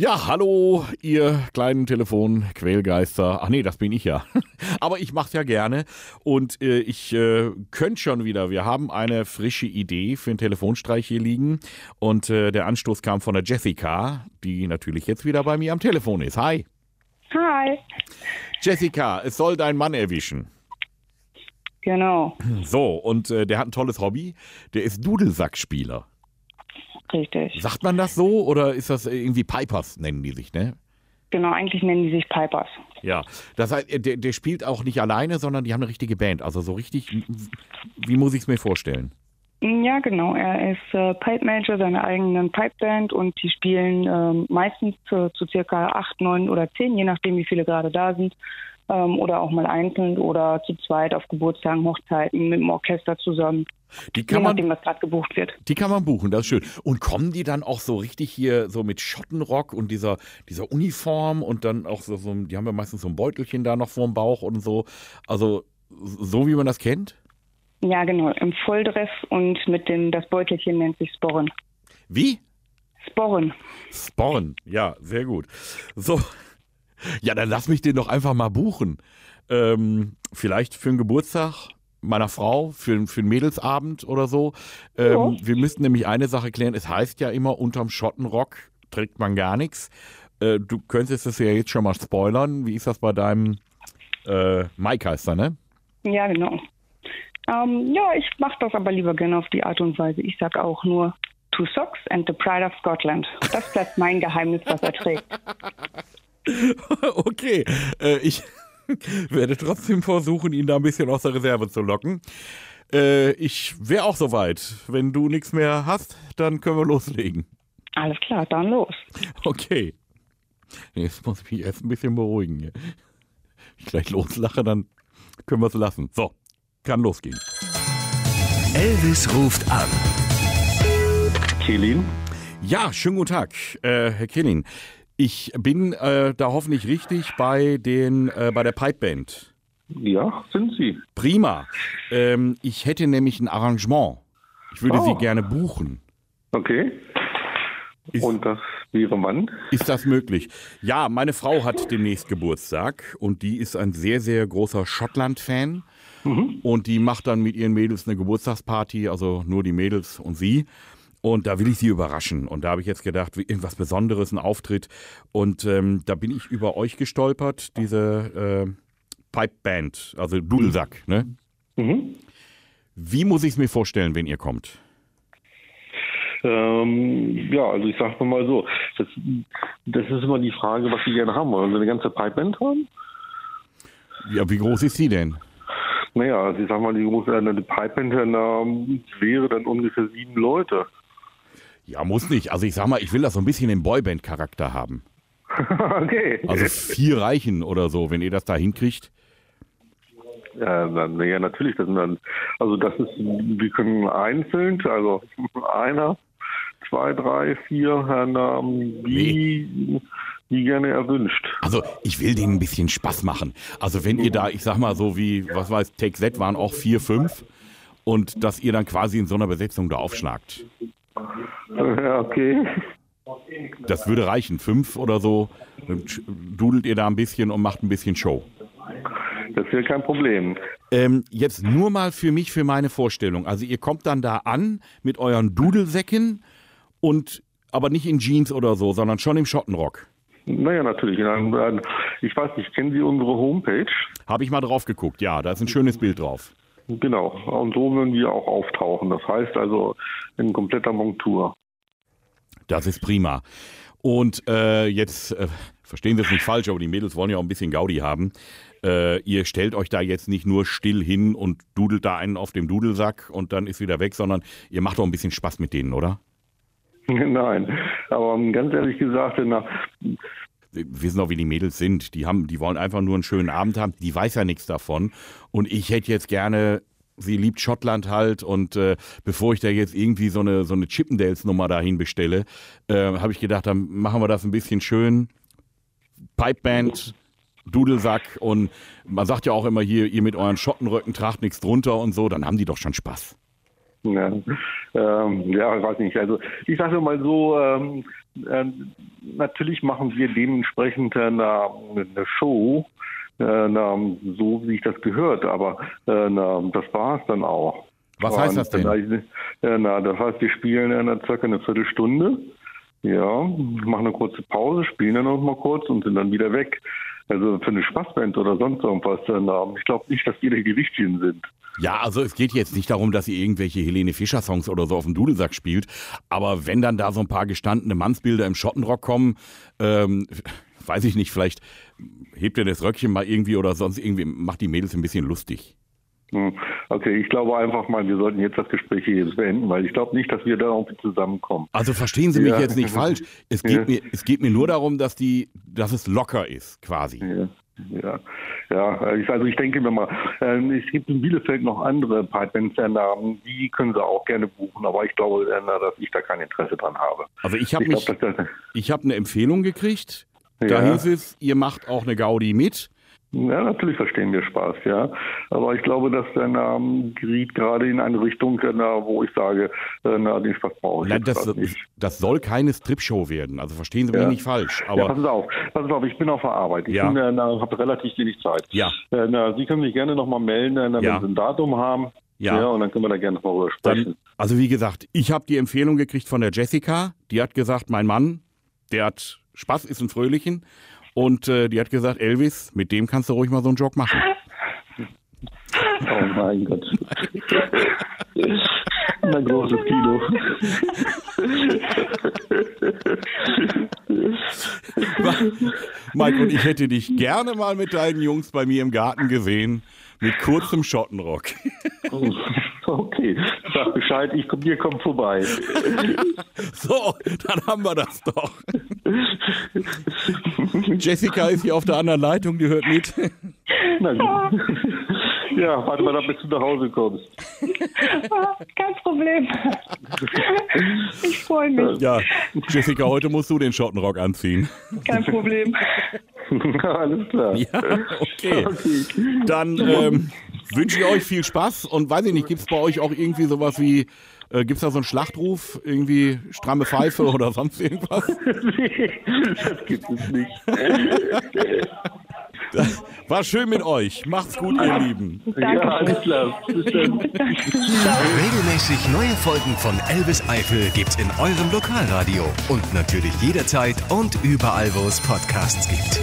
Ja, hallo, ihr kleinen Telefonquälgeister. Ach nee, das bin ich ja. Aber ich mach's ja gerne und äh, ich äh, könnte schon wieder. Wir haben eine frische Idee für einen Telefonstreich hier liegen und äh, der Anstoß kam von der Jessica, die natürlich jetzt wieder bei mir am Telefon ist. Hi. Hi. Jessica, es soll dein Mann erwischen. Genau, So, und äh, der hat ein tolles Hobby. Der ist Dudelsackspieler. Richtig. Sagt man das so oder ist das irgendwie Pipers, nennen die sich, ne? Genau, eigentlich nennen die sich Pipers. Ja, das heißt, der, der spielt auch nicht alleine, sondern die haben eine richtige Band. Also so richtig, wie muss ich es mir vorstellen? Ja, genau. Er ist äh, Pipe Manager seiner eigenen Pipeband und die spielen ähm, meistens zu, zu circa acht, neun oder zehn, je nachdem, wie viele gerade da sind. Ähm, oder auch mal einzeln oder zu zweit auf Geburtstagen, Hochzeiten mit dem Orchester zusammen. Die Je kann man, nachdem, was gerade gebucht wird. die kann man buchen, das ist schön. Und kommen die dann auch so richtig hier so mit Schottenrock und dieser, dieser Uniform und dann auch so, so, die haben ja meistens so ein Beutelchen da noch vorm Bauch und so. Also so wie man das kennt? Ja, genau. Im Volldress und mit dem, das Beutelchen nennt sich Sporren. Wie? Sporren. Sporn, ja, sehr gut. So, ja, dann lass mich den doch einfach mal buchen. Ähm, vielleicht für einen Geburtstag meiner Frau, für, für einen Mädelsabend oder so. Ähm, Ja. Wir müssten nämlich eine Sache klären. Es heißt ja immer, unterm Schottenrock trägt man gar nichts. Äh, du könntest es ja jetzt schon mal spoilern. Wie ist das bei deinem äh, Mike heißt er, ne? Ja, genau. Ähm, ja, ich mache das aber lieber gerne auf die Art und Weise. Ich sag auch nur Two Socks and the Pride of Scotland. Das bleibt mein Geheimnis, was er trägt. okay, äh, ich werde trotzdem versuchen, ihn da ein bisschen aus der Reserve zu locken. Äh, ich wäre auch soweit. Wenn du nichts mehr hast, dann können wir loslegen. Alles klar, dann los. Okay. Jetzt muss ich mich erst ein bisschen beruhigen. hier. Wenn ich gleich loslache, dann können wir es lassen. So, kann losgehen. Elvis ruft an. Kelin? Ja, schönen guten Tag, äh, Herr Killin. Ich bin äh, da hoffentlich richtig bei, den, äh, bei der Pipeband. Ja, sind Sie. Prima. Ähm, ich hätte nämlich ein Arrangement. Ich würde Oh. Sie gerne buchen. Okay. Ist- Und das wäre wann? Ist das möglich? Ja, meine Frau hat demnächst Geburtstag und die ist ein sehr, sehr großer Schottland-Fan. Und die macht dann mit ihren Mädels eine Geburtstagsparty, also nur die Mädels und sie. Und da will ich sie überraschen. Und da habe ich jetzt gedacht, wie- irgendwas Besonderes, ein Auftritt. Und ähm, da bin ich über euch gestolpert, diese äh, Pipe-Band, also Dudelsack. Ne? Mhm. Wie muss ich es mir vorstellen, wenn ihr kommt? Ähm, ja, also ich sag mal so, das, das ist immer die Frage, was Sie gerne haben wollen. Wollen Sie eine ganze Pipeband haben? Ja, wie groß ist sie denn? Naja, also ich sag mal, die große eine Pipeband ähm, wäre dann ungefähr sieben Leute. Ja, muss nicht. Also ich sag mal, ich will das so ein bisschen den Boyband-Charakter haben. okay. Also vier reichen oder so, wenn ihr das da hinkriegt. Ja, dann, ja, natürlich. Das sind dann, also das ist, wir können einzeln, also einer, zwei, drei, vier, ähm, wie, wie gerne erwünscht. Also ich will denen ein bisschen Spaß machen. Also wenn ihr da, ich sag mal so wie, was weiß, Take Z waren auch vier, fünf und dass ihr dann quasi in so einer Besetzung da aufschlagt. Ja, okay. Das würde reichen. Fünf oder so, dudelt ihr da ein bisschen und macht ein bisschen Show. Das wäre kein Problem. Ähm, jetzt nur mal für mich, für meine Vorstellung. Also ihr kommt dann da an mit euren Dudelsäcken und aber nicht in Jeans oder so, sondern schon im Schottenrock. Naja, natürlich. Ich weiß nicht, kennen Sie unsere Homepage? Habe ich mal drauf geguckt, ja, da ist ein schönes Bild drauf. Genau. Und so würden wir auch auftauchen. Das heißt also in kompletter Montur. Das ist prima. Und äh, jetzt, äh, verstehen Sie es nicht falsch, aber die Mädels wollen ja auch ein bisschen Gaudi haben. Äh, ihr stellt euch da jetzt nicht nur still hin und dudelt da einen auf dem Dudelsack und dann ist wieder weg, sondern ihr macht auch ein bisschen Spaß mit denen, oder? Nein, aber ganz ehrlich gesagt, na, Wir wissen auch, wie die Mädels sind. Die, haben, die wollen einfach nur einen schönen Abend haben. Die weiß ja nichts davon. Und ich hätte jetzt gerne, sie liebt Schottland halt. Und äh, bevor ich da jetzt irgendwie so eine, so eine Chippendales-Nummer dahin bestelle, äh, habe ich gedacht, dann machen wir das ein bisschen schön. Pipeband, Dudelsack. Und man sagt ja auch immer hier, ihr mit euren Schottenröcken tragt nichts drunter und so. Dann haben die doch schon Spaß. Ja, ähm, ja, ich weiß nicht. Also ich sage mal so, ähm, äh, natürlich machen wir dementsprechend äh, eine, eine Show, äh, na, so wie ich das gehört, aber äh, na, das war es dann auch. Was heißt das denn? Äh, na, das heißt, wir spielen in circa eine Viertelstunde. Ja, machen eine kurze Pause, spielen dann noch mal kurz und sind dann wieder weg. Also für eine Spaßband oder sonst irgendwas. Ich glaube nicht, dass die Gewichtchen sind. Ja, also es geht jetzt nicht darum, dass sie irgendwelche Helene Fischer-Songs oder so auf dem Dudelsack spielt. Aber wenn dann da so ein paar gestandene Mannsbilder im Schottenrock kommen, ähm, weiß ich nicht, vielleicht hebt ihr das Röckchen mal irgendwie oder sonst irgendwie, macht die Mädels ein bisschen lustig. Hm, okay, ich glaube einfach mal, wir sollten jetzt das Gespräch hier jetzt beenden, weil ich glaube nicht, dass wir da irgendwie zusammenkommen. Also verstehen Sie mich ja. jetzt nicht falsch. Es geht, ja. mir, es geht mir nur darum, dass, die, dass es locker ist, quasi. Ja. Ja, ja also ich denke mir mal, ähm, es gibt in Bielefeld noch andere Pipebands-Namen, die können Sie auch gerne buchen, aber ich glaube, dass ich da kein Interesse dran habe. Also ich habe ich habe eine Empfehlung gekriegt. Da hieß es, ihr macht auch eine Gaudi mit. Ja, natürlich verstehen wir Spaß, ja. Aber ich glaube, dass der Name geriet gerade in eine Richtung, wo ich sage, äh, na, den Spaß brauche ich Nein, das, nicht. Das soll keine Stripshow werden. Also verstehen Sie mich ja. nicht falsch. Aber ja, passen Sie auf, passen Sie auf, ich bin auf der Arbeit. Ich ja. äh, habe relativ wenig Zeit. Ja. Äh, na, Sie können sich gerne nochmal melden, äh, wenn ja. Sie ein Datum haben. Ja. ja. Und dann können wir da gerne nochmal drüber sprechen. Dann, also wie gesagt, ich habe die Empfehlung gekriegt von der Jessica. Die hat gesagt, mein Mann, der hat Spaß, ist ein Fröhlichen. Und äh, die hat gesagt, Elvis, mit dem kannst du ruhig mal so einen Jog machen. Oh mein Gott. Ein großes Kino. Mike, und ich hätte dich gerne mal mit deinen Jungs bei mir im Garten gesehen, mit kurzem Schottenrock. Okay, sag Bescheid, ich komm, wir kommen vorbei. So, dann haben wir das doch. Jessica ist hier auf der anderen Leitung, die hört mit. Na gut. Ja, warte mal, bis du nach Hause kommst. Kein Problem. Ich freue mich. Ja, Jessica, heute musst du den Schottenrock anziehen. Kein Problem. Alles klar. Ja, okay. okay. Dann ähm, wünsche ich euch viel Spaß und weiß ich nicht, gibt es bei euch auch irgendwie sowas wie, äh, gibt es da so einen Schlachtruf, irgendwie stramme Pfeife oder sonst irgendwas? nee, das gibt es nicht. War schön mit euch. Macht's gut, ihr Lieben. Danke. Ja, alles klar. Regelmäßig neue Folgen von Elvis Eifel gibt's in eurem Lokalradio und natürlich jederzeit und überall, wo es Podcasts gibt.